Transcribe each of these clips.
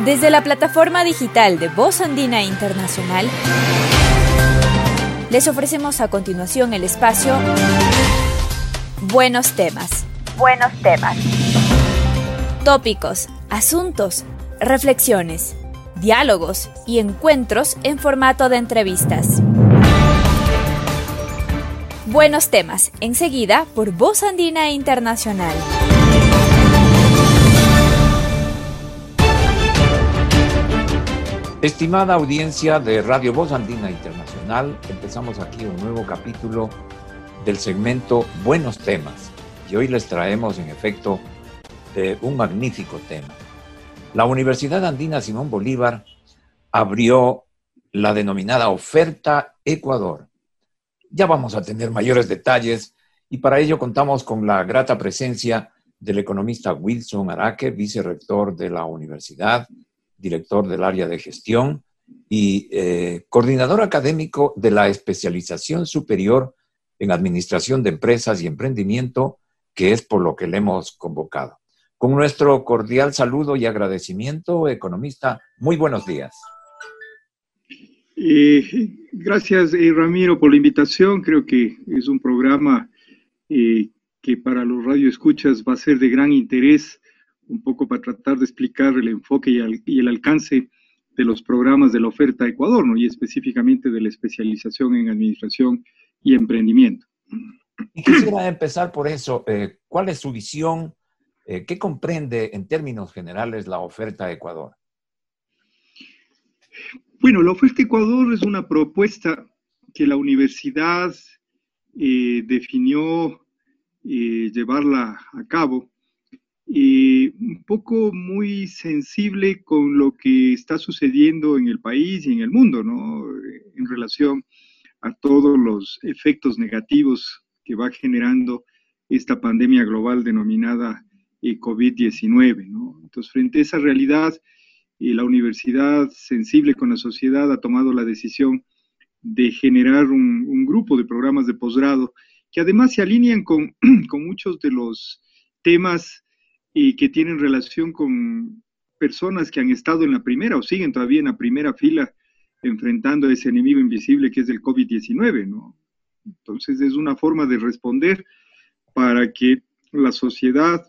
Desde la plataforma digital de Voz Andina Internacional, les ofrecemos a continuación el espacio Buenos temas. Buenos temas. Tópicos, asuntos, reflexiones, diálogos y encuentros en formato de entrevistas. Buenos temas, enseguida por Voz Andina Internacional. Estimada audiencia de Radio Voz Andina Internacional, empezamos aquí un nuevo capítulo del segmento Buenos temas. Y hoy les traemos, en efecto, eh, un magnífico tema. La Universidad Andina Simón Bolívar abrió la denominada Oferta Ecuador. Ya vamos a tener mayores detalles y para ello contamos con la grata presencia del economista Wilson Araque, vicerrector de la universidad, director del área de gestión y eh, coordinador académico de la especialización superior en administración de empresas y emprendimiento, que es por lo que le hemos convocado. Con nuestro cordial saludo y agradecimiento, economista, muy buenos días. Eh, gracias, eh, Ramiro, por la invitación. Creo que es un programa que para los radioescuchas va a ser de gran interés un poco para tratar de explicar el enfoque y, el alcance de los programas de la oferta Ecuador, ¿no? y específicamente de la especialización en administración y emprendimiento. Y quisiera empezar por eso. Eh, ¿Cuál es su visión? Eh, ¿Qué comprende en términos generales la oferta Ecuador? Bueno, la oferta Ecuador es una propuesta que la universidad eh, definió llevarla a cabo un poco muy sensible con lo que está sucediendo en el país y en el mundo, ¿no? En relación a todos los efectos negativos que va generando esta pandemia global denominada eh, COVID-19, ¿no? Entonces, frente a esa realidad, eh, la universidad, sensible con la sociedad, ha tomado la decisión de generar un, un grupo de programas de posgrado que además se alinean con, con muchos de los temas y que tienen relación con personas que han estado en la primera o siguen todavía en la primera fila enfrentando a ese enemigo invisible que es el COVID-19, ¿no? Entonces es una forma de responder para que la sociedad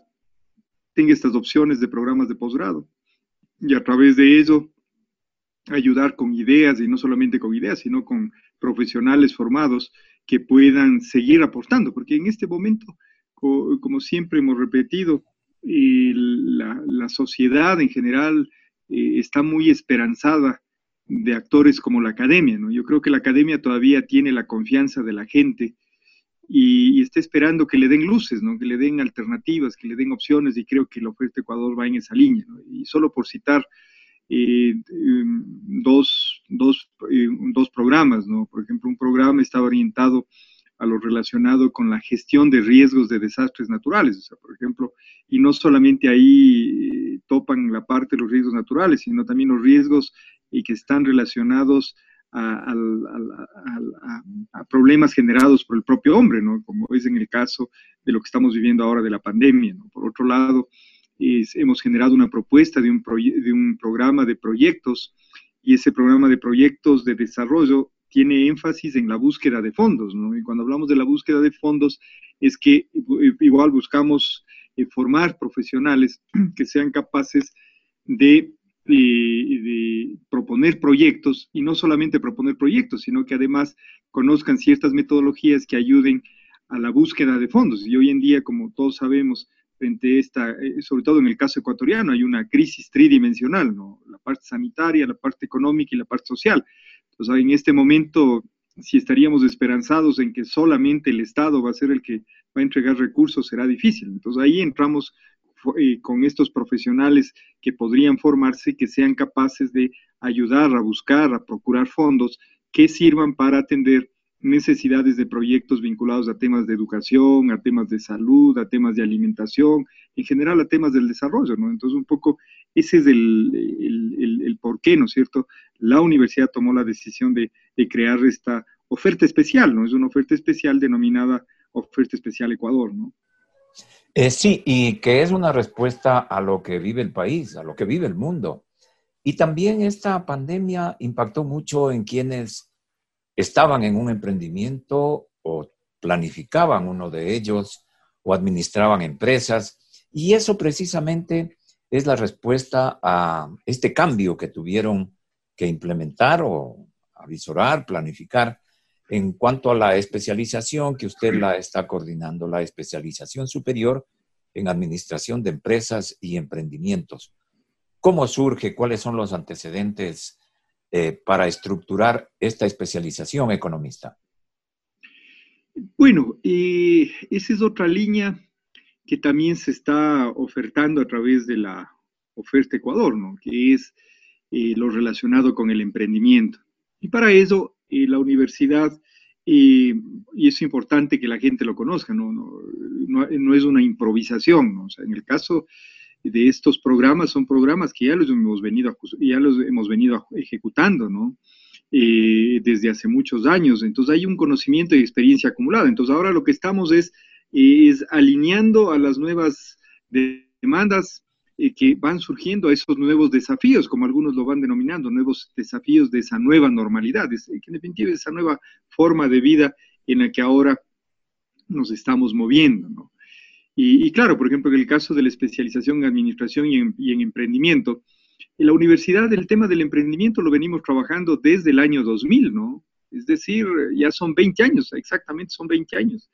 tenga estas opciones de programas de posgrado y a través de ello ayudar con ideas y no solamente con ideas, sino con profesionales formados que puedan seguir aportando, porque en este momento, como siempre hemos repetido, y la, sociedad en general eh, está muy esperanzada de actores como la academia, ¿no? Yo creo que la academia todavía tiene la confianza de la gente y, está esperando que le den luces, ¿no? Que le den alternativas, que le den opciones y creo que la oferta Ecuador va en esa línea, Y solo por citar eh, dos, dos, eh, dos programas, ¿no? Por ejemplo, un programa está orientado a lo relacionado con la gestión de riesgos de desastres naturales. Por ejemplo, y no solamente ahí eh, topan la parte de los riesgos naturales, sino también los riesgos y que están relacionados a, problemas generados por el propio hombre, como es en el caso de lo que estamos viviendo ahora de la pandemia. Por otro lado, hemos generado una propuesta de un programa de proyectos y ese programa de proyectos de desarrollo tiene énfasis en la búsqueda de fondos, ¿no? Y cuando hablamos de la búsqueda de fondos, es que eh, igual buscamos eh, formar profesionales que sean capaces de, de, proponer proyectos, y no solamente proponer proyectos, sino que además conozcan ciertas metodologías que ayuden a la búsqueda de fondos. Y hoy en día, como todos sabemos, frente a esta, eh, sobre todo en el caso ecuatoriano, hay una crisis tridimensional, ¿no? La parte sanitaria, la parte económica y la parte social. Entonces, en este momento, si estaríamos esperanzados en que solamente el Estado va a ser el que va a entregar recursos, será difícil. Entonces, ahí entramos eh, con estos profesionales que podrían formarse, que sean capaces de ayudar a buscar, a procurar fondos que sirvan para atender necesidades de proyectos vinculados a temas de educación, a temas de salud, a temas de alimentación, en general a temas del desarrollo, ¿no? Entonces, un poco ese es el, el, el, por qué, ¿no es cierto? La universidad tomó la decisión de, de, crear esta oferta especial, ¿no? Es una oferta especial denominada Oferta Especial Ecuador, ¿no? Eh, sí, y que es una respuesta a lo que vive el país, a lo que vive el mundo. Y también esta pandemia impactó mucho en quienes estaban en un emprendimiento o planificaban uno de ellos o administraban empresas. Y eso precisamente es la respuesta a este cambio que tuvieron que implementar o avisorar, planificar en cuanto a la especialización que usted la está coordinando, la especialización superior en administración de empresas y emprendimientos. ¿Cómo surge? ¿Cuáles son los antecedentes eh, para estructurar esta especialización economista? Bueno, eh, esa es otra línea que también se está ofertando a través de la oferta Ecuador, ¿no? que es eh, lo relacionado con el emprendimiento. Y para eso la universidad, y es importante que la gente lo conozca, no, no, es una improvisación. O sea, en el caso de estos programas, son programas que ya los hemos venido, ya los hemos venido ejecutando, ¿no? Eh, desde hace muchos años. Entonces hay un conocimiento y experiencia acumulada. Entonces ahora lo que estamos es, es alineando a las nuevas demandas eh, que van surgiendo a esos nuevos desafíos, como algunos lo van denominando, nuevos desafíos de esa nueva normalidad, es, en definitiva esa nueva forma de vida en la que ahora nos estamos moviendo. Y, claro, por ejemplo, en el caso de la especialización en administración y en, emprendimiento, en la universidad el tema del emprendimiento lo venimos trabajando desde el año 2000, ¿no? Es decir, ya son 20 años, exactamente son 20 años.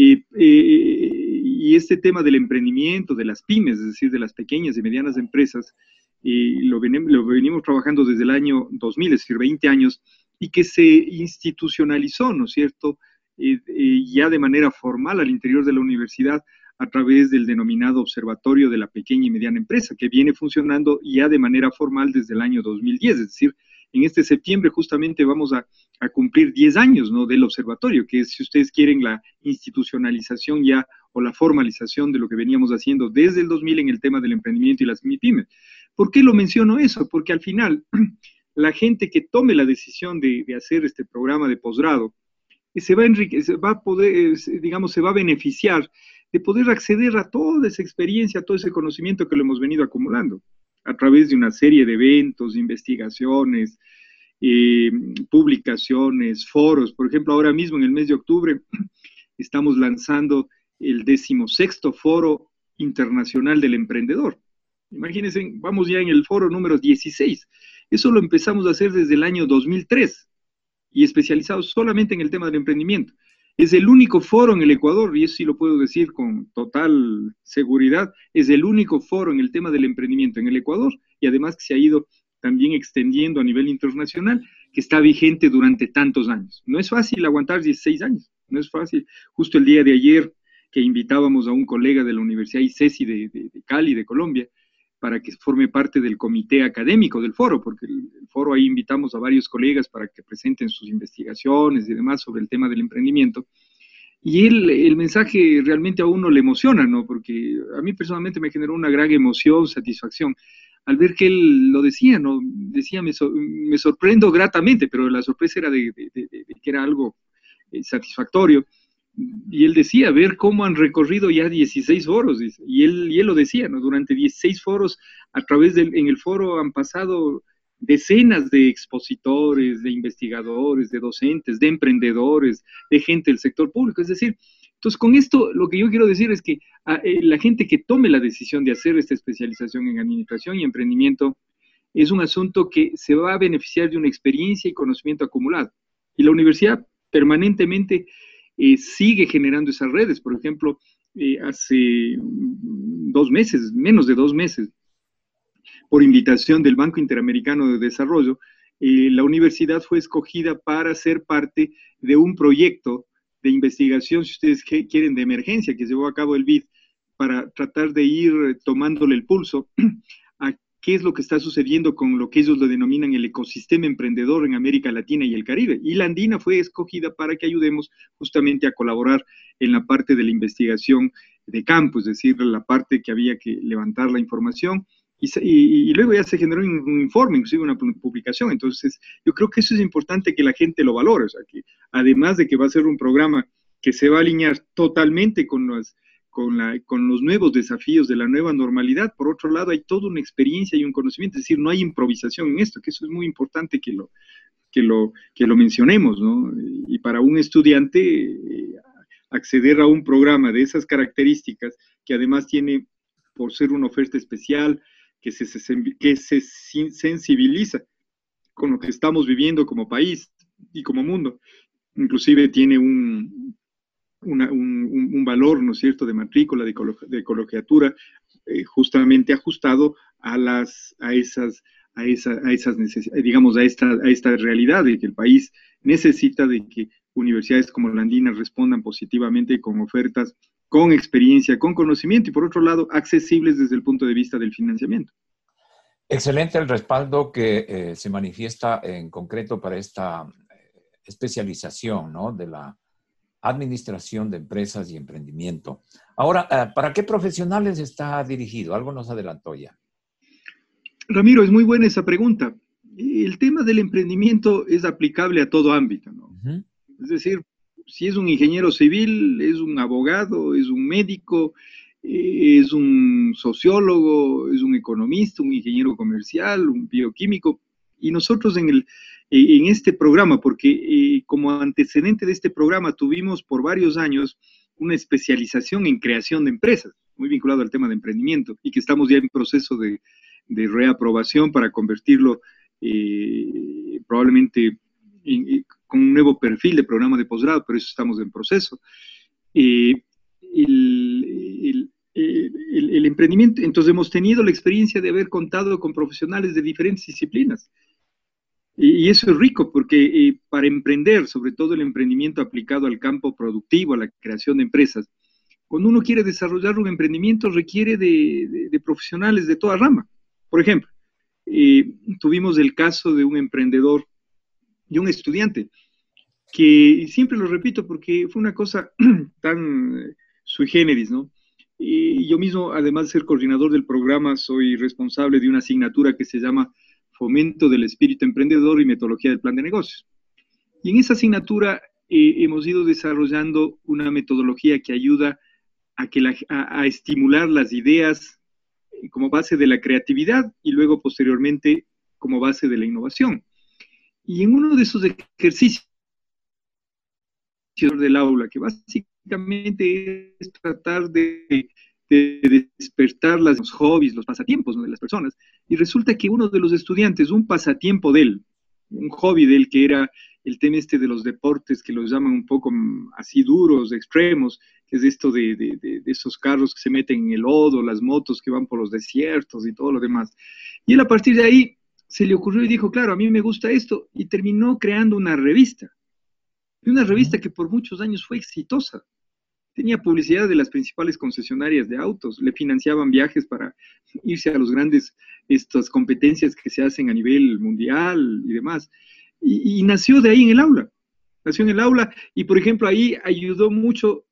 Y, y este tema del emprendimiento, de las pymes, es decir, de las pequeñas y medianas empresas, lo, lo, venimos trabajando desde el año 2000, es decir, 20 años, y que se institucionalizó, ¿no es cierto?, ya de manera formal al interior de la universidad a través del denominado Observatorio de la Pequeña y Mediana Empresa, que viene funcionando ya de manera formal desde el año 2010, es decir, en este septiembre justamente vamos a, cumplir 10 años del observatorio, que es, si ustedes quieren, la institucionalización ya o la formalización de lo que veníamos haciendo desde el 2000 en el tema del emprendimiento y las MIPIMES. ¿Por qué lo menciono eso? Porque al final, la gente que tome la decisión de, hacer este programa de posgrado, eh, se va, a va a poder, digamos, se va a beneficiar de poder acceder a toda esa experiencia, a todo ese conocimiento que lo hemos venido acumulando a través de una serie de eventos, investigaciones, eh, publicaciones, foros. Por ejemplo, ahora mismo en el mes de octubre estamos lanzando el decimosexto foro internacional del emprendedor. Imagínense, vamos ya en el foro número 16. Eso lo empezamos a hacer desde el año 2003 y especializados solamente en el tema del emprendimiento. Es el único foro en el Ecuador, y eso sí lo puedo decir con total seguridad, es el único foro en el tema del emprendimiento en el Ecuador y además que se ha ido también extendiendo a nivel internacional, que está vigente durante tantos años. No es fácil aguantar 16 años, no es fácil. Justo el día de ayer que invitábamos a un colega de la Universidad ICESI de, de Cali, de Colombia, para que forme parte del comité académico del foro, porque el, foro ahí invitamos a varios colegas para que presenten sus investigaciones y demás sobre el tema del emprendimiento. Y el mensaje realmente a uno le emociona, ¿no? Porque a mí personalmente me generó una gran emoción, satisfacción, al ver que él lo decía, ¿no? Decía, me, me sorprendo gratamente, pero la sorpresa era de, que era algo eh, satisfactorio y él decía, ver cómo han recorrido ya 16 foros, y él, y él lo decía, ¿no? Durante 16 foros, a través del, en el foro han pasado decenas de expositores, de investigadores, de docentes, de emprendedores, de gente del sector público, es decir, entonces con esto lo que yo quiero decir es que ah, eh, la gente que tome la decisión de hacer esta especialización en administración y emprendimiento es un asunto que se va a beneficiar de una experiencia y conocimiento acumulado. Y la universidad permanentemente eh, sigue generando esas redes. Por ejemplo, eh, hace dos meses, menos de dos meses, por invitación del Banco Interamericano de Desarrollo, eh, la universidad fue escogida para ser parte de un proyecto de investigación, si ustedes quieren, de emergencia que llevó a cabo el BID para tratar de ir tomándole el pulso qué es lo que está sucediendo con lo que ellos lo denominan el ecosistema emprendedor en América Latina y el Caribe. Y la Andina fue escogida para que ayudemos justamente a colaborar en la parte de la investigación de campo, es decir, la parte que había que levantar la información. Y, luego ya se generó un, informe, inclusive una publicación. Entonces, yo creo que eso es importante que la gente lo valore. O sea, que además de que va a ser un programa que se va a alinear totalmente con las con, los nuevos desafíos de la nueva normalidad. Por otro lado, hay toda una experiencia y un conocimiento, es decir, no hay improvisación en esto, que eso es muy importante que lo, que lo, que lo mencionemos, ¿no? Y para un estudiante, eh, acceder a un programa de esas características, que además tiene, por ser una oferta especial, que se, que se sensibiliza con lo que estamos viviendo como país y como mundo, inclusive tiene un, un, valor, ¿no es cierto?, de matrícula, de, de colegiatura, eh, justamente ajustado a, las, a esas, a, a esas digamos, a esta, a esta realidad de que el país necesita de que universidades como la Andina respondan positivamente con ofertas, con experiencia, con conocimiento y por otro lado, accesibles desde el punto de vista del financiamiento. Excelente el respaldo que eh, se manifiesta en concreto para esta eh, especialización ¿no? de la administración de empresas y emprendimiento. Ahora, eh, ¿para qué profesionales está dirigido? Algo nos adelantó ya. Ramiro, es muy buena esa pregunta. El tema del emprendimiento es aplicable a todo ámbito, ¿no? Es decir, si es un ingeniero civil, es un abogado, es un médico, eh, es un sociólogo, es un economista, un ingeniero comercial, un bioquímico. Y nosotros en el, eh, en este programa, porque eh, como antecedente de este programa tuvimos por varios años una especialización en creación de empresas, muy vinculado al tema de emprendimiento, y que estamos ya en proceso de, reaprobación para convertirlo eh, probablemente con un nuevo perfil de programa de posgrado, pero eso estamos en proceso. el, el, emprendimiento, entonces hemos tenido la experiencia de haber contado con profesionales de diferentes disciplinas, y eso es rico porque eh, para emprender, sobre todo el emprendimiento aplicado al campo productivo, a la creación de empresas, cuando uno quiere desarrollar un emprendimiento requiere de, profesionales de toda rama. Por ejemplo, eh, tuvimos el caso de un emprendedor y un estudiante, que siempre lo repito porque fue una cosa tan eh, sui generis, ¿no? Yo mismo, además de ser coordinador del programa, soy responsable de una asignatura que se llama fomento del espíritu emprendedor y metodología del plan de negocios. Y en esa asignatura eh, hemos ido desarrollando una metodología que ayuda a, estimular las ideas eh, como base de la creatividad y luego posteriormente como base de la innovación. Y en uno de esos ejercicios del aula, que básicamente es tratar de de despertar los hobbies, los pasatiempos de las personas. Y resulta que uno de los estudiantes, un pasatiempo de él, un hobby de él que era el tema este de los deportes que los llaman un poco mm, así duros, extremos, que es esto de, de, esos carros que se meten en el lodo, las motos que van por los desiertos y todo lo demás. Y él a partir de ahí se le ocurrió y dijo, claro, a mí me gusta esto, y terminó creando una revista. Y una revista que por muchos años fue exitosa tenía publicidad de las principales concesionarias de autos, le financiaban viajes para irse a los grandes estas competencias que se hacen a nivel mundial y demás. Y, nació de ahí en el aula, nació en el aula y por ejemplo ahí ayudó mucho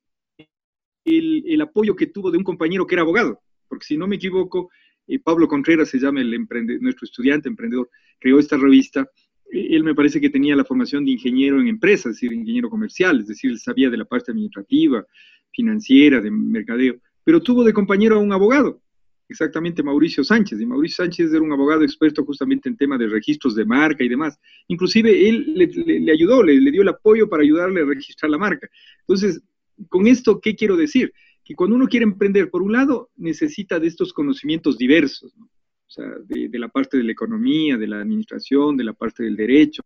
el, apoyo que tuvo de un compañero que era abogado, porque si no me equivoco, eh, Pablo Contreras se llama el nuestro estudiante emprendedor, creó esta revista él me parece que tenía la formación de ingeniero en empresas, es decir, ingeniero comercial, es decir, él sabía de la parte administrativa, financiera, de mercadeo, pero tuvo de compañero a un abogado, exactamente Mauricio Sánchez, y Mauricio Sánchez era un abogado experto justamente en temas de registros de marca y demás. Inclusive él le, ayudó, le, dio el apoyo para ayudarle a registrar la marca. Entonces, con esto, ¿qué quiero decir? Que cuando uno quiere emprender, por un lado, necesita de estos conocimientos diversos, o sea, de la parte de la economía, de la administración, de la parte del derecho,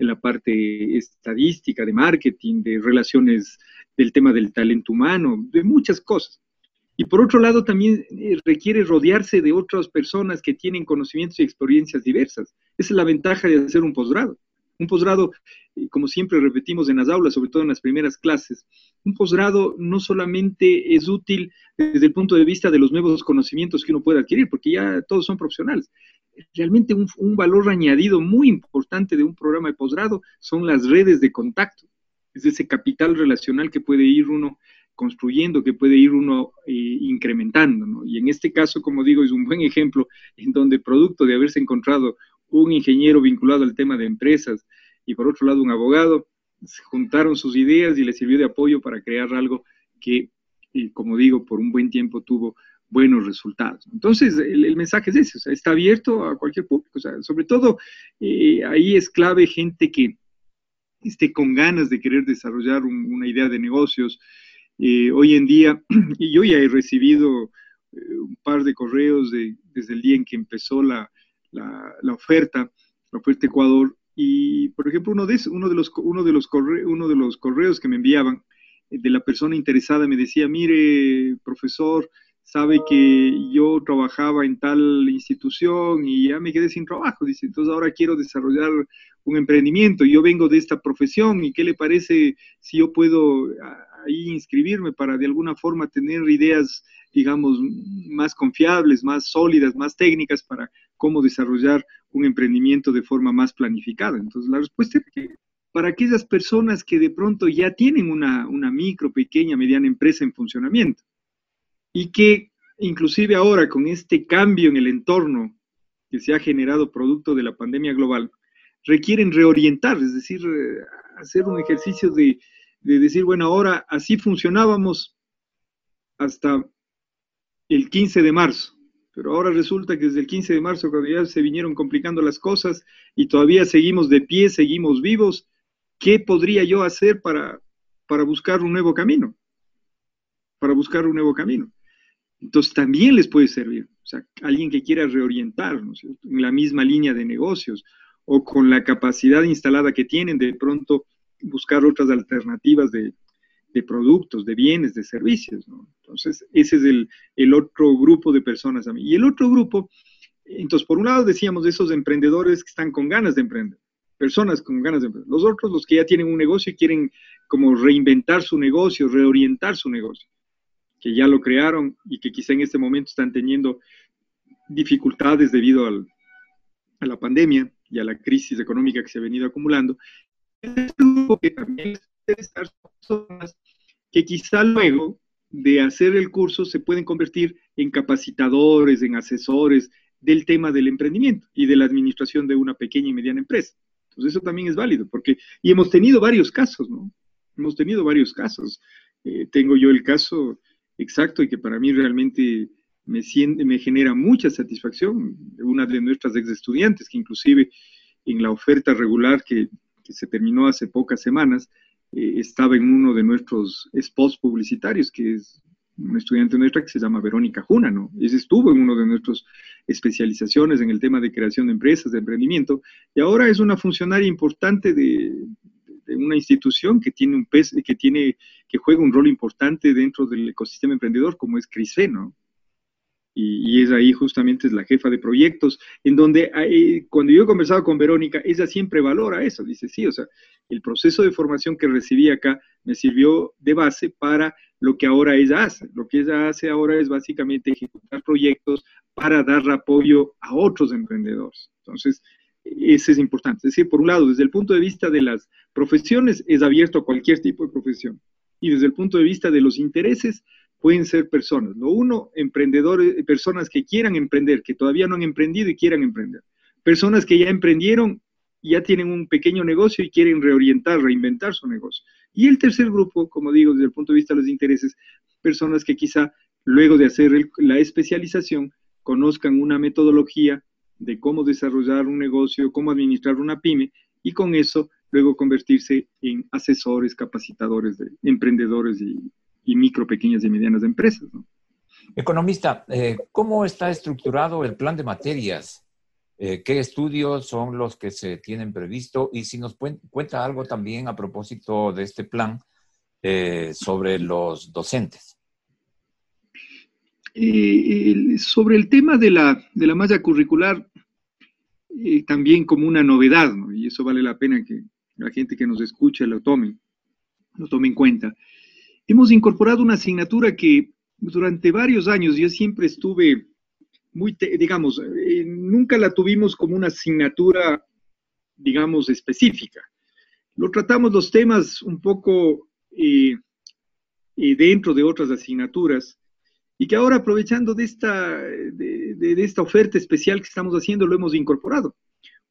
de la parte estadística, de marketing, de relaciones del tema del talento humano, de muchas cosas. Y por otro lado, también eh, requiere rodearse de otras personas que tienen conocimientos y experiencias diversas. Esa es la ventaja de hacer un posgrado. Un posgrado, eh, como siempre repetimos en las aulas, sobre todo en las primeras clases, un posgrado no solamente es útil desde el punto de vista de los nuevos conocimientos que uno puede adquirir, porque ya todos son profesionales. Realmente un, valor añadido muy importante de un programa de posgrado son las redes de contacto es ese capital relacional que puede ir uno construyendo, que puede ir uno eh, incrementando. Y en este caso, como digo, es un buen ejemplo en donde producto de haberse encontrado un ingeniero vinculado al tema de empresas y por otro lado un abogado, juntaron sus ideas y le sirvió de apoyo para crear algo que y como digo, por un buen tiempo tuvo buenos resultados. Entonces, el, mensaje es ese, o sea, está abierto a cualquier público, o sea, sobre todo eh, ahí es clave gente que esté con ganas de querer desarrollar una idea de negocios. Eh, hoy en día, y yo ya he recibido eh, un par de correos desde el día en que empezó la, la, oferta, la oferta Ecuador, y por ejemplo, uno de, uno de, los, uno de, los, uno de los correos que me enviaban de la persona interesada me decía, mire, profesor, sabe que yo trabajaba en tal institución y ya me quedé sin trabajo, dice, entonces ahora quiero desarrollar un emprendimiento, yo vengo de esta profesión y qué le parece si yo puedo ahí inscribirme para de alguna forma tener ideas, digamos, más confiables, más sólidas, más técnicas para cómo desarrollar un emprendimiento de forma más planificada. Entonces la respuesta es que para aquellas personas que de pronto ya tienen una, una micro, pequeña, mediana empresa en funcionamiento, y que inclusive ahora con este cambio en el entorno que se ha generado producto de la pandemia global, requieren reorientar, es decir, eh, hacer un ejercicio de, decir, bueno, ahora así funcionábamos hasta el 15 de marzo, pero ahora resulta que desde el 15 de marzo, cuando ya se vinieron complicando las cosas y todavía seguimos de pie, seguimos vivos, ¿qué podría yo hacer para, para buscar un nuevo camino? Para buscar un nuevo camino. Entonces también les puede servir. O sea, alguien que quiera reorientar en la misma línea de negocios o con la capacidad instalada que tienen de pronto buscar otras alternativas de, productos, de bienes, de servicios. Entonces, ese es el, otro grupo de personas a mí. Y el otro grupo, entonces, por un lado decíamos de esos emprendedores que están con ganas de emprender, personas con ganas de emprender. Los otros, los que ya tienen un negocio y quieren como reinventar su negocio, reorientar su negocio que ya lo crearon y que quizá en este momento están teniendo dificultades debido a la pandemia y a la crisis económica que se ha venido acumulando. que también personas que quizá luego de hacer el curso se pueden convertir en capacitadores, en asesores del tema del emprendimiento y de la administración de una pequeña y mediana empresa. Entonces eso también es válido, porque, y hemos tenido varios casos, ¿no? Hemos tenido varios casos. Eh, tengo yo el caso exacto y que para mí realmente me, genera mucha satisfacción. Una de nuestras ex estudiantes, que inclusive en la oferta regular que, se terminó hace pocas semanas, eh, estaba en uno de nuestros spots publicitarios, que es una estudiante nuestra que se llama Verónica Juna, ¿no? Ella estuvo en uno de nuestras especializaciones en el tema de creación de empresas, de emprendimiento, y ahora es una funcionaria importante de, una institución que tiene un pez, que tiene, que juega un rol importante dentro del ecosistema emprendedor, como es CRISFE, ¿no? Y, es ahí justamente es la jefa de proyectos, en donde cuando yo he conversado con Verónica, ella siempre valora eso, dice, sí, o sea, el proceso de formación que recibí acá me sirvió de base para lo que ahora ella hace. Lo que ella hace ahora es básicamente ejecutar proyectos para dar apoyo a otros emprendedores. Entonces, ese es importante. Es decir, por un lado, desde el punto de vista de las profesiones, es abierto a cualquier tipo de profesión. Y desde el punto de vista de los intereses, pueden ser personas. Lo uno, emprendedores, personas que quieran emprender, que todavía no han emprendido y quieran emprender. Personas que ya emprendieron, ya tienen un pequeño negocio y quieren reorientar, reinventar su negocio. Y el tercer grupo, como digo, desde el punto de vista de los intereses, personas que quizá luego de hacer la especialización conozcan una metodología de cómo desarrollar un negocio, cómo administrar una pyme y con eso luego convertirse en asesores, capacitadores de emprendedores y, micro, pequeñas y medianas empresas. Economista, eh, ¿cómo está estructurado el plan de materias? Eh, ¿Qué estudios son los que se tienen previsto? Y si nos cuenta algo también a propósito de este plan eh, sobre los docentes. sobre el tema de la, de la malla curricular, también como una novedad, y eso vale la pena que la gente que nos escucha lo tome, lo tome en cuenta. Hemos incorporado una asignatura que durante varios años yo siempre estuve muy, digamos, eh, nunca la tuvimos como una asignatura, digamos, específica. Lo tratamos los temas un poco eh, eh, dentro de otras asignaturas y que ahora aprovechando de esta, de, esta oferta especial que estamos haciendo, lo hemos incorporado.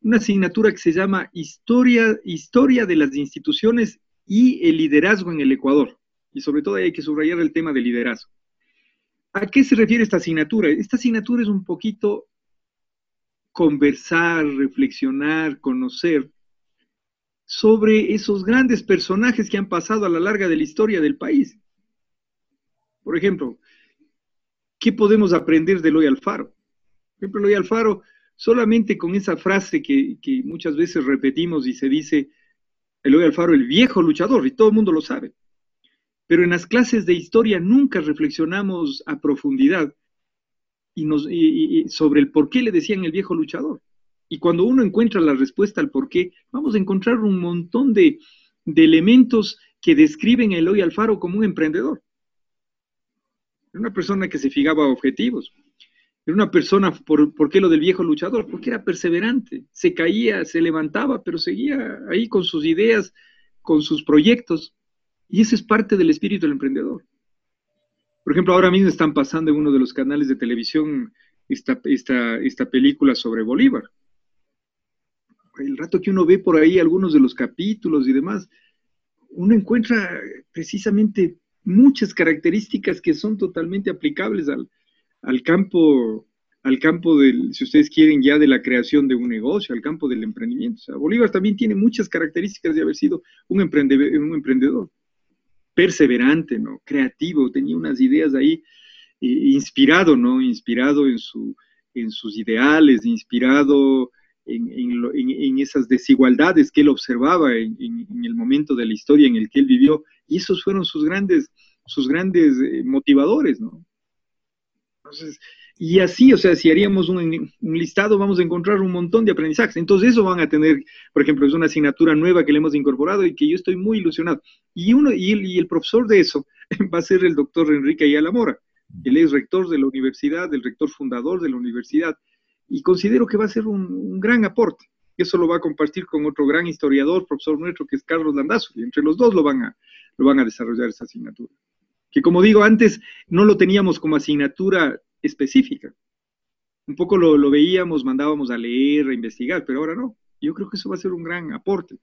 Una asignatura que se llama Historia, Historia de las instituciones y el liderazgo en el Ecuador. Y sobre todo hay que subrayar el tema del liderazgo. ¿A qué se refiere esta asignatura? Esta asignatura es un poquito conversar, reflexionar, conocer sobre esos grandes personajes que han pasado a la larga de la historia del país. Por ejemplo, ¿qué podemos aprender de Eloy Alfaro? Por ejemplo, Eloy Alfaro, solamente con esa frase que, muchas veces repetimos y se dice, Eloy Alfaro, el viejo luchador, y todo el mundo lo sabe. Pero en las clases de historia nunca reflexionamos a profundidad y sobre el por qué le decían el viejo luchador. Y cuando uno encuentra la respuesta al por qué, vamos a encontrar un montón de, elementos que describen a Eloy Alfaro como un emprendedor. Una persona que se fijaba objetivos. Era una persona, ¿por, ¿por, qué lo del viejo luchador? Porque era perseverante. Se caía, se levantaba, pero seguía ahí con sus ideas, con sus proyectos. Y ese es parte del espíritu del emprendedor. Por ejemplo, ahora mismo están pasando en uno de los canales de televisión esta, esta, esta película sobre Bolívar. El rato que uno ve por ahí algunos de los capítulos y demás, uno encuentra precisamente muchas características que son totalmente aplicables al, al campo al campo del, si ustedes quieren, ya de la creación de un negocio, al campo del emprendimiento. O sea, Bolívar también tiene muchas características de haber sido un, un emprendedor perseverante, ¿no? Creativo, tenía unas ideas ahí, inspirado, ¿no? Inspirado en, su, en sus ideales, inspirado en, esas desigualdades que él observaba en, el momento de la historia en el que él vivió, y esos fueron sus grandes, sus grandes eh, motivadores, ¿no? Entonces, y así, o sea, si haríamos un, listado, vamos a encontrar un montón de aprendizajes. Entonces, eso van a tener, por ejemplo, es una asignatura nueva que le hemos incorporado y que yo estoy muy ilusionado. Y, uno, y, el, profesor de eso va a ser el doctor Enrique Ayala Mora. Él es rector de la universidad, el rector fundador de la universidad, y considero que va a ser un, gran aporte. Eso lo va a compartir con otro gran historiador, profesor nuestro, que es Carlos Landazo, y entre los dos lo van a, lo van a desarrollar esa asignatura. Que como digo, antes no lo teníamos como asignatura específica. Un poco lo, veíamos, mandábamos a leer, a investigar, pero ahora no. Yo creo que eso va a ser un gran aporte.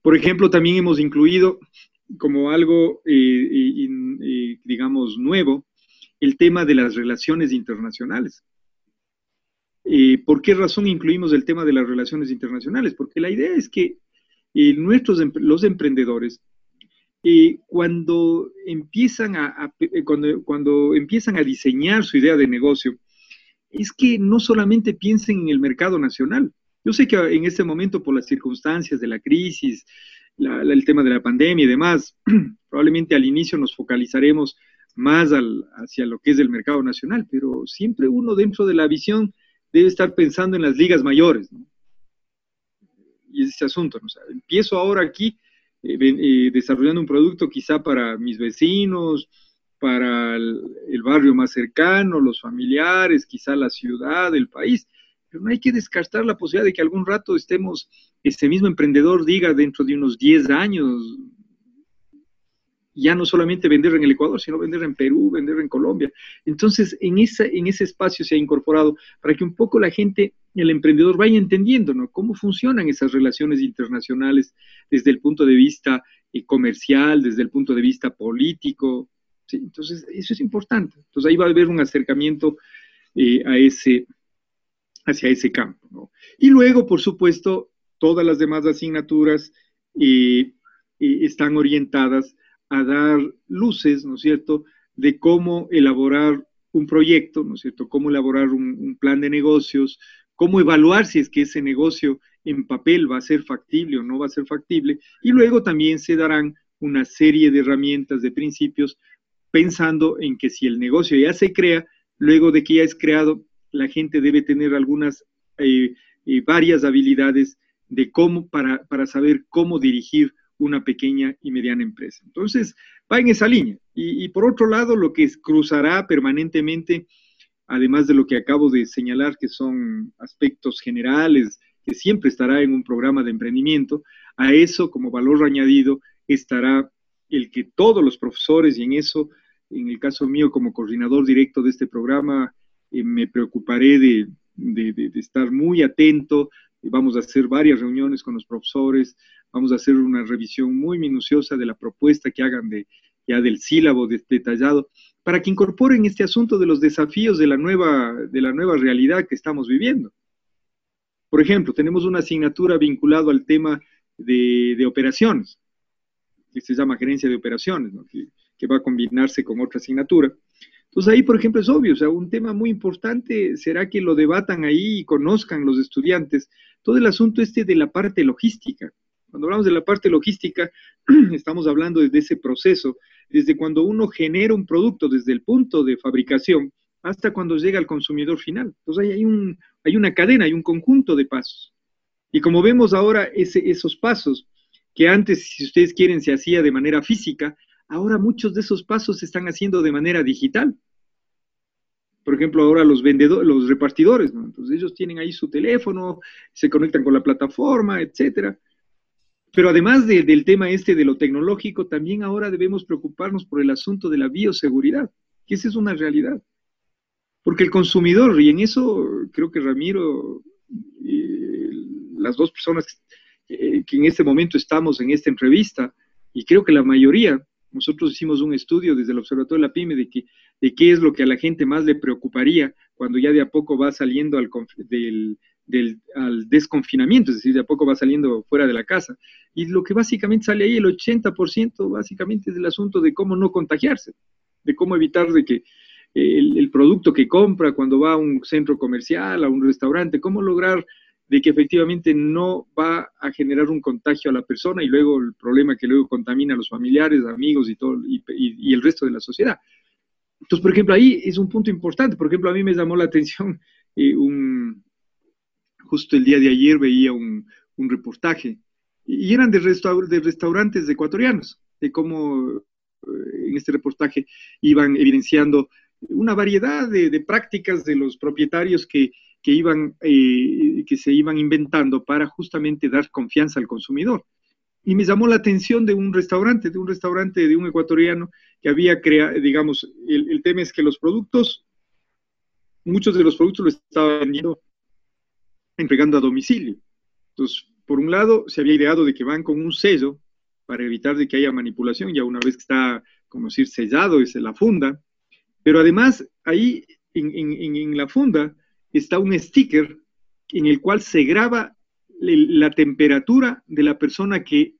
Por ejemplo, también hemos incluido como algo, eh, eh, digamos, nuevo, el tema de las relaciones internacionales. Eh, ¿Por qué razón incluimos el tema de las relaciones internacionales? Porque la idea es que nuestros, los emprendedores cuando, empiezan a, eh, cuando, cuando empiezan a diseñar su idea de negocio, es que no solamente piensen en el mercado nacional. Yo sé que en este momento, por las circunstancias de la crisis, el tema de la pandemia y demás, probablemente al inicio nos focalizaremos más hacia lo que es el mercado nacional, pero siempre uno dentro de la visión debe estar pensando en las ligas mayores. ¿no? Y ese asunto, ¿no? empiezo ahora aquí desarrollando un producto quizá para mis vecinos, para el, barrio más cercano, los familiares, quizá la ciudad, el país. Pero no hay que descartar la posibilidad de que algún rato estemos, ese mismo emprendedor diga dentro de unos 10 años, ya no solamente vender en el Ecuador, sino vender en Perú, vender en Colombia. Entonces, en, esa, en ese espacio se ha incorporado para que un poco la gente, el emprendedor, vaya entendiendo ¿no? cómo funcionan esas relaciones internacionales desde el punto de vista eh, comercial, desde el punto de vista político. Entonces, eso es importante. Entonces, ahí va a haber un acercamiento eh, a ese, hacia ese campo. Y luego, por supuesto, todas las demás asignaturas eh, están orientadas a dar luces, ¿no es cierto?, de cómo elaborar un proyecto, ¿no es cierto?, cómo elaborar un, plan de negocios, cómo evaluar si es que ese negocio en papel va a ser factible o no va a ser factible, y luego también se darán una serie de herramientas, de principios, pensando en que si el negocio ya se crea, luego de que ya es creado, la gente debe tener algunas, eh, eh, varias habilidades de cómo, para, para saber cómo dirigir una pequeña y mediana empresa. Entonces, va en esa línea. Y, por otro lado, lo que cruzará permanentemente, además de lo que acabo de señalar, que son aspectos generales, que siempre estará en un programa de emprendimiento, a eso como valor añadido estará el que todos los profesores, y en eso, en el caso mío como coordinador directo de este programa, eh, me preocuparé de, de estar muy atento, vamos a hacer varias reuniones con los profesores, Vamos a hacer una revisión muy minuciosa de la propuesta que hagan de, ya del sílabo detallado, para que incorporen este asunto de los desafíos de la nueva, de la nueva realidad que estamos viviendo. Por ejemplo, tenemos una asignatura vinculada al tema de, operaciones, que se llama gerencia de operaciones, que, que va a combinarse con otra asignatura. Entonces ahí, por ejemplo, es obvio, o sea, un tema muy importante será que lo debatan ahí y conozcan los estudiantes todo el asunto este de la parte logística. Cuando hablamos de la parte logística, estamos hablando desde ese proceso, desde cuando uno genera un producto, desde el punto de fabricación hasta cuando llega al consumidor final. Entonces hay, hay una cadena, hay un conjunto de pasos. Y como vemos ahora esos pasos, que antes, si ustedes quieren, se hacía de manera física, ahora muchos de esos pasos se están haciendo de manera digital. Por ejemplo, ahora los vendedores, los repartidores, ¿no? Entonces ellos tienen ahí su teléfono, se conectan con la plataforma, etcétera. Pero además del tema este de lo tecnológico, también ahora debemos preocuparnos por el asunto de la bioseguridad, que esa es una realidad. Porque el consumidor, y en eso creo que Ramiro, las dos personas que en este momento estamos en esta entrevista, y creo que la mayoría, nosotros hicimos un estudio desde el Observatorio de la PyME de, que, qué es lo que a la gente más le preocuparía cuando ya de a poco va saliendo al, del, al desconfinamiento, es decir, de a poco va saliendo fuera de la casa. Y lo que básicamente sale ahí, el 80% básicamente es el asunto de cómo no contagiarse, de cómo evitar de que el, el producto que compra cuando va a un centro comercial, a un restaurante, cómo lograr de que efectivamente no va a generar un contagio a la persona y luego el problema que luego contamina a los familiares, amigos y todo y, el resto de la sociedad. Entonces, por ejemplo, ahí es un punto importante. Por ejemplo, a mí me llamó la atención eh, un, justo el día de ayer veía un, reportaje y eran de, de restaurantes ecuatorianos, de cómo eh, en este reportaje iban evidenciando una variedad de prácticas de los propietarios que que, iban, eh, que se iban inventando para justamente dar confianza al consumidor. Y me llamó la atención de un restaurante, de un restaurante de un ecuatoriano que había creado, digamos, el, tema es que los productos, muchos de los productos lo estaban vendiendo, entregando a domicilio. Entonces, por un lado, se había ideado de que van con un sello para evitar de que haya manipulación, ya una vez que está, como decir, sellado, es la funda, pero además ahí en, en la funda está un sticker en el cual se graba la temperatura de la persona que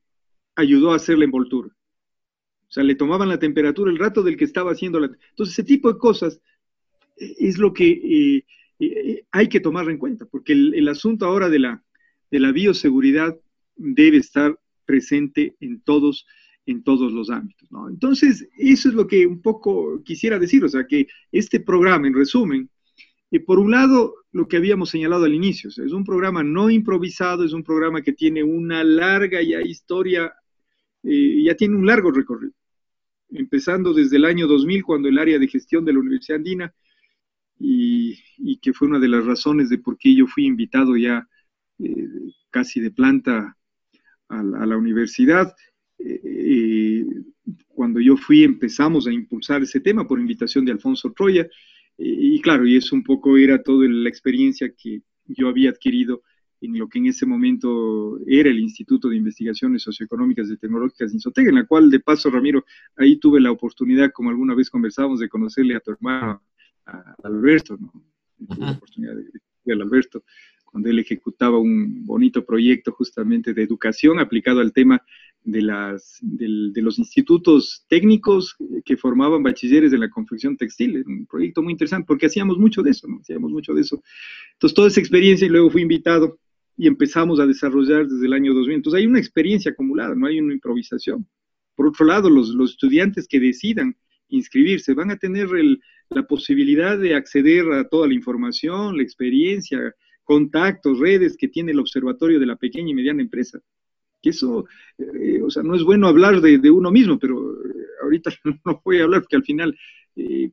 ayudó a hacer la envoltura. O sea, le tomaban la temperatura el rato del que estaba haciendo la... Entonces, ese tipo de cosas eh, es lo que eh, eh, hay que tomar en cuenta, porque el, asunto ahora de la, de la bioseguridad debe estar presente en todos, en todos los ámbitos. Entonces, eso es lo que un poco quisiera decir, o sea, que este programa, en resumen, y por un lado, lo que habíamos señalado al inicio, es un programa no improvisado, es un programa que tiene una larga ya historia, eh, ya tiene un largo recorrido, empezando desde el año 2000, cuando el área de gestión de la Universidad Andina, y, que fue una de las razones de por qué yo fui invitado ya eh, casi de planta a la, universidad. Eh, cuando yo fui empezamos a impulsar ese tema por invitación de Alfonso Troya, y, claro, y eso un poco era toda la experiencia que yo había adquirido en lo que en ese momento era el Instituto de Investigaciones Socioeconómicas y Tecnológicas de Insotec, en la cual, de paso, Ramiro, ahí tuve la oportunidad, como alguna vez conversábamos, de conocerle a tu hermano, a Alberto, ¿no? Tuve la oportunidad de conocerle a Alberto cuando él ejecutaba un bonito proyecto justamente de educación aplicado al tema de, las, de, los institutos técnicos que formaban bachilleres de la confección textil. Un proyecto muy interesante porque hacíamos mucho de eso, ¿no? Hacíamos mucho de eso. Entonces, toda esa experiencia y luego fui invitado y empezamos a desarrollar desde el año 2000. Entonces, hay una experiencia acumulada, no hay una improvisación. Por otro lado, los, los estudiantes que decidan inscribirse van a tener la posibilidad de acceder a toda la información, la experiencia, contactos, redes que tiene el observatorio de la pequeña y mediana empresa que eso, eh, o sea, no es bueno hablar de, uno mismo, pero eh, ahorita no voy a hablar porque al final, eh,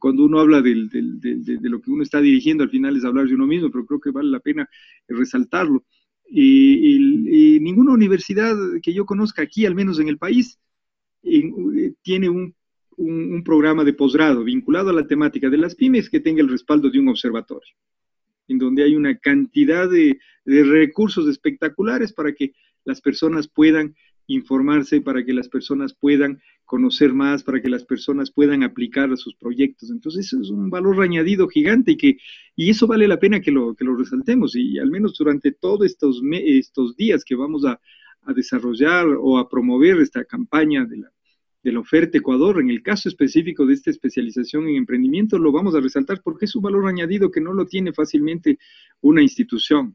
cuando uno habla de, lo que uno está dirigiendo, al final es hablar de uno mismo, pero creo que vale la pena resaltarlo. Y, ninguna universidad que yo conozca aquí, al menos en el país, tiene un, programa de posgrado vinculado a la temática de las pymes que tenga el respaldo de un observatorio, en donde hay una cantidad de recursos espectaculares para que las personas puedan informarse, para que las personas puedan conocer más, para que las personas puedan aplicar a sus proyectos. Entonces, eso es un valor añadido gigante y que y eso vale la pena que lo, que lo resaltemos. Y al menos durante todos estos, estos días que vamos a, a desarrollar o a promover esta campaña de la, de la oferta Ecuador, en el caso específico de esta especialización en emprendimiento, lo vamos a resaltar porque es un valor añadido que no lo tiene fácilmente una institución.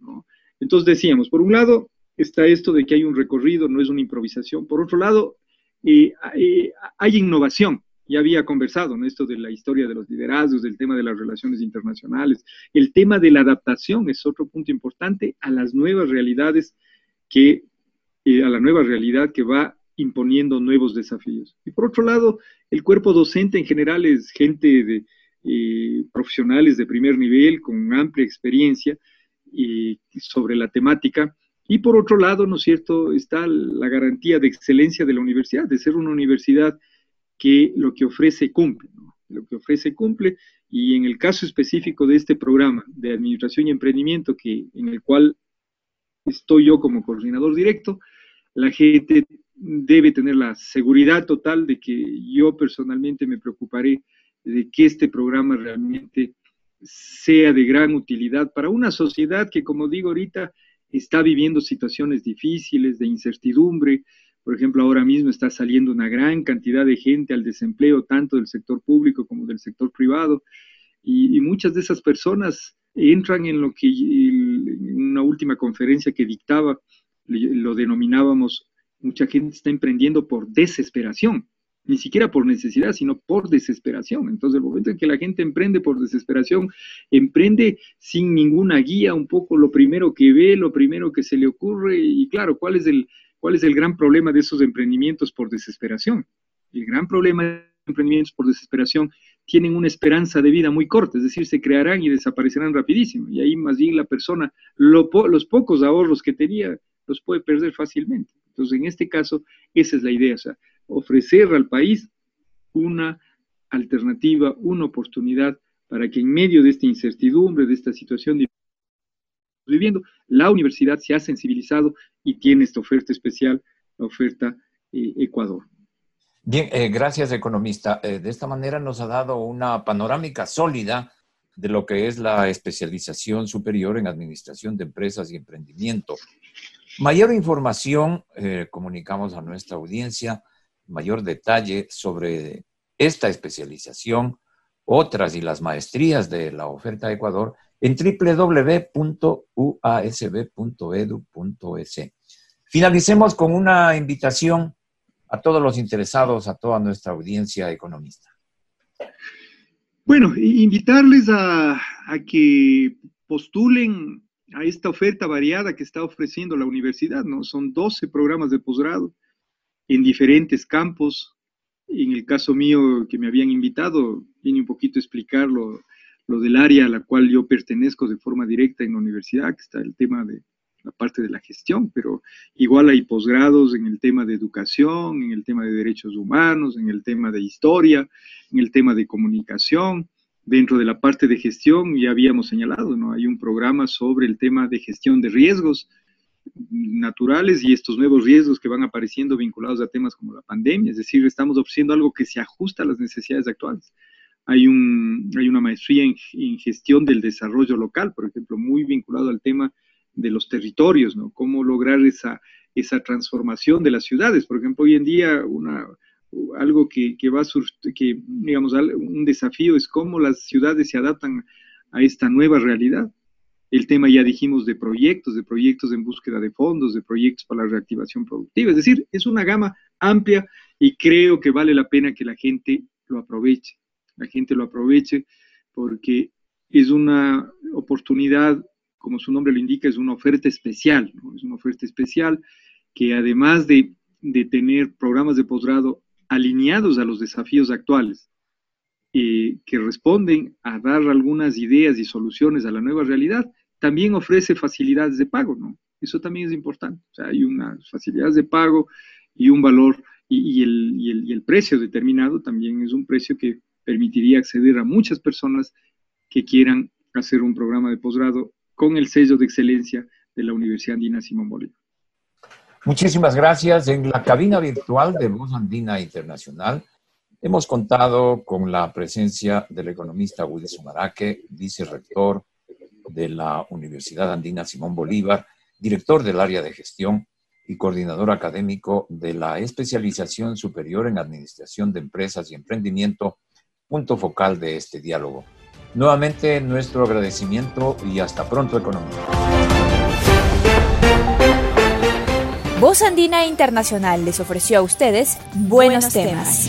Entonces decíamos, por un lado está esto de que hay un recorrido, no es una improvisación. Por otro lado, eh, eh, hay innovación. Ya había conversado en esto de la historia de los liderazgos, del tema de las relaciones internacionales. El tema de la adaptación es otro punto importante a las nuevas realidades que, eh, a la nueva realidad que va imponiendo nuevos desafíos. Y por otro lado, el cuerpo docente en general es gente de profesionales de primer nivel con amplia experiencia sobre la temática. Y por otro lado, ¿no es cierto?, está la garantía de excelencia de la universidad, de ser una universidad que lo que ofrece cumple, lo que ofrece cumple. Y en el caso específico de este programa de administración y emprendimiento, que, en el cual estoy yo como coordinador directo, la gente debe tener la seguridad total de que yo personalmente me preocuparé de que este programa realmente sea de gran utilidad para una sociedad que, como digo ahorita, está viviendo situaciones difíciles, de incertidumbre. Por ejemplo, ahora mismo está saliendo una gran cantidad de gente al desempleo, tanto del sector público como del sector privado, y, muchas de esas personas entran en lo que en una última conferencia que dictaba, lo denominábamos mucha gente está emprendiendo por desesperación, ni siquiera por necesidad, sino por desesperación. Entonces, el momento en que la gente emprende por desesperación, emprende sin ninguna guía, un poco lo primero que ve, lo primero que se le ocurre, y claro, ¿cuál es el, cuál es el gran problema de esos emprendimientos por desesperación? El gran problema de emprendimientos por desesperación tienen una esperanza de vida muy corta, es decir, se crearán y desaparecerán rapidísimo. Y ahí más bien la persona, los pocos ahorros que tenía, los puede perder fácilmente. Entonces, en este caso, esa es la idea, o sea, ofrecer al país una alternativa, una oportunidad para que en medio de esta incertidumbre, de esta situación viviendo, la universidad se ha sensibilizado y tiene esta oferta especial, la oferta eh, Ecuador. Bien, eh, gracias, economista. Eh, de esta manera nos ha dado una panorámica sólida de lo que es la especialización superior en administración de empresas y emprendimiento. Mayor información, comunicamos a nuestra audiencia, mayor detalle sobre esta especialización, otras y las maestrías de la oferta de Ecuador en www.uasb.edu.es. Finalicemos con una invitación a todos los interesados, a toda nuestra audiencia economista. Bueno, invitarles a, a que postulen a esta oferta variada que está ofreciendo la universidad, ¿no? Son 12 programas de posgrado en diferentes campos. En el caso mío que me habían invitado, vine un poquito a explicar lo, lo del área a la cual yo pertenezco de forma directa en la universidad, que está el tema de la parte de la gestión, pero igual hay posgrados en el tema de educación, en el tema de derechos humanos, en el tema de historia, en el tema de comunicación, Dentro de la parte de gestión ya habíamos señalado, ¿no? Hay un programa sobre el tema de gestión de riesgos naturales y estos nuevos riesgos que van apareciendo vinculados a temas como la pandemia, es decir, estamos ofreciendo algo que se ajusta a las necesidades actuales. Hay, un, hay una maestría en, en gestión del desarrollo local, por ejemplo, muy vinculado al tema de los territorios, ¿no? Cómo lograr esa, esa transformación de las ciudades. Por ejemplo, hoy en día una, algo que, va a que digamos, un desafío es cómo las ciudades se adaptan a esta nueva realidad. El tema ya dijimos de proyectos, de proyectos en búsqueda de fondos, de proyectos para la reactivación productiva. Es decir, es una gama amplia y creo que vale la pena que la gente lo aproveche. La gente lo aproveche porque es una oportunidad, como su nombre lo indica, es una oferta especial. Es una oferta especial que además de, de tener programas de posgrado alineados a los desafíos actuales, y que responden a dar algunas ideas y soluciones a la nueva realidad, también ofrece facilidades de pago, ¿no? Eso también es importante. O sea, hay unas facilidades de pago y un valor, y, el, y el precio determinado también es un precio que permitiría acceder a muchas personas que quieran hacer un programa de posgrado con el sello de excelencia de la Universidad Andina Simón Bolívar. Muchísimas gracias. En la cabina virtual de Voz Andina Internacional hemos contado con la presencia del economista Wilson Araque, vicerrector de la Universidad Andina Simón Bolívar, director del área de gestión y coordinador académico de la especialización superior en administración de empresas y emprendimiento, punto focal de este diálogo. Nuevamente nuestro agradecimiento y hasta pronto economía. Voz Andina Internacional les ofreció a ustedes Buenos, temas.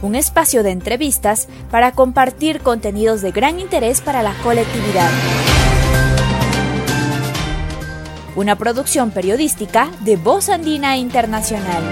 Un espacio de entrevistas para compartir contenidos de gran interés para la colectividad. Una producción periodística de Voz Andina Internacional.